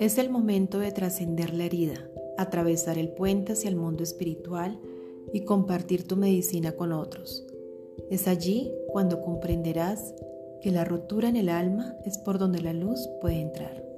Es el momento de trascender la herida, atravesar el puente hacia el mundo espiritual y compartir tu medicina con otros. Es allí cuando comprenderás que la rotura en el alma es por donde la luz puede entrar.